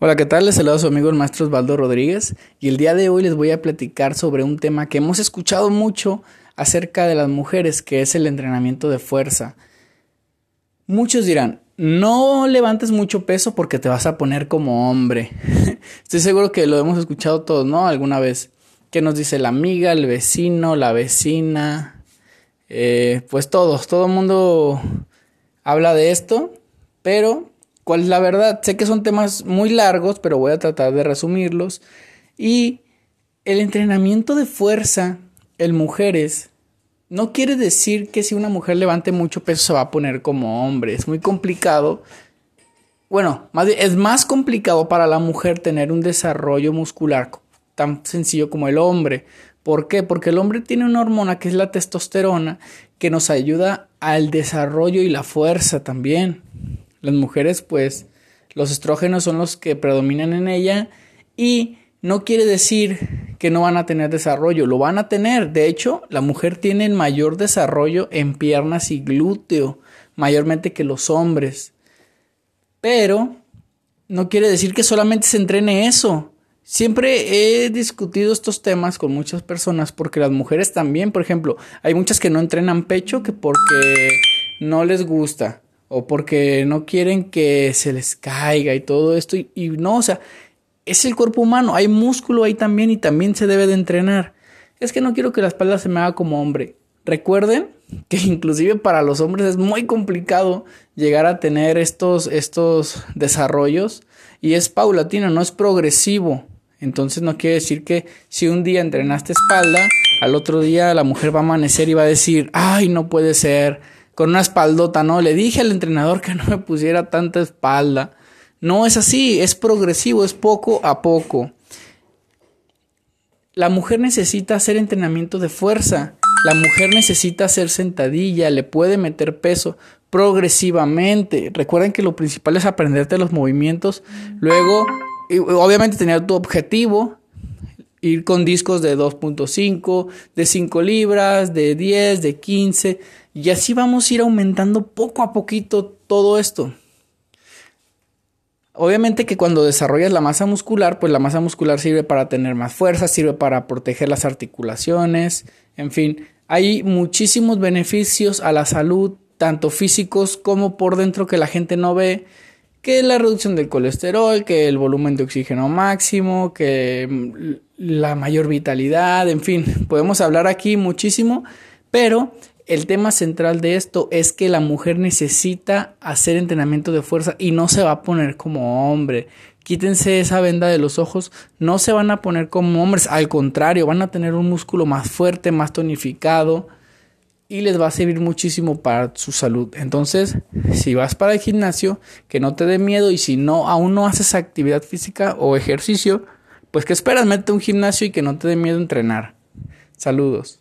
Hola, ¿qué tal? Les saluda su amigo el maestro Osvaldo Rodríguez y el día de hoy les voy a platicar sobre un tema que hemos escuchado mucho acerca de las mujeres, que es el entrenamiento de fuerza. Muchos dirán, no levantes mucho peso porque te vas a poner como hombre. Estoy seguro que lo hemos escuchado todos, ¿no? Alguna vez. ¿Qué nos dice la amiga, el vecino, la vecina? Eh, pues todos, todo el mundo habla de esto, pero ¿Cuál es la verdad? Sé que son temas muy largos, pero voy a tratar de resumirlos. Y el entrenamiento de fuerza en mujeres no quiere decir que si una mujer levante mucho peso se va a poner como hombre. Es muy complicado. Bueno, más es más complicado para la mujer tener un desarrollo muscular tan sencillo como el hombre. ¿Por qué? Porque el hombre tiene una hormona que es la testosterona que nos ayuda al desarrollo y la fuerza también. Las mujeres, pues, los estrógenos son los que predominan en ella y no quiere decir que no van a tener desarrollo, lo van a tener. De hecho, la mujer tiene el mayor desarrollo en piernas y glúteo, mayormente que los hombres. Pero no quiere decir que solamente se entrene eso. Siempre he discutido estos temas con muchas personas porque las mujeres también, por ejemplo, hay muchas que no entrenan pecho que porque no les gusta o porque no quieren que se les caiga y todo esto. Y, no, o sea, es el cuerpo humano, hay músculo ahí también y también se debe de entrenar. Es que no quiero que la espalda se me haga como hombre. Recuerden que inclusive para los hombres es muy complicado llegar a tener estos, estos desarrollos y es paulatino, no es progresivo. Entonces no quiere decir que si un día entrenaste espalda, al otro día la mujer va a amanecer y va a decir, ay, no puede ser, con una espaldota, ¿no? Le dije al entrenador que no me pusiera tanta espalda. No es así, es progresivo, es poco a poco. La mujer necesita hacer entrenamiento de fuerza. La mujer necesita hacer sentadilla, le puede meter peso progresivamente. Recuerden que lo principal es aprenderte los movimientos. Luego, obviamente tener tu objetivo, ir con discos de 2.5, de 5 libras, de 10, de 15 y así vamos a ir aumentando poco a poquito todo esto. Obviamente que cuando desarrollas la masa muscular, pues la masa muscular sirve para tener más fuerza, sirve para proteger las articulaciones, en fin, hay muchísimos beneficios a la salud, tanto físicos como por dentro que la gente no ve, que la reducción del colesterol, que el volumen de oxígeno máximo, que la mayor vitalidad, en fin, podemos hablar aquí muchísimo, pero el tema central de esto es que la mujer necesita hacer entrenamiento de fuerza y no se va a poner como hombre. Quítense esa venda de los ojos, no se van a poner como hombres, al contrario, van a tener un músculo más fuerte, más tonificado y les va a servir muchísimo para su salud. Entonces, si vas para el gimnasio, que no te dé miedo y si no aún no haces actividad física o ejercicio, pues que esperas, mete un gimnasio y que no te dé miedo entrenar. Saludos.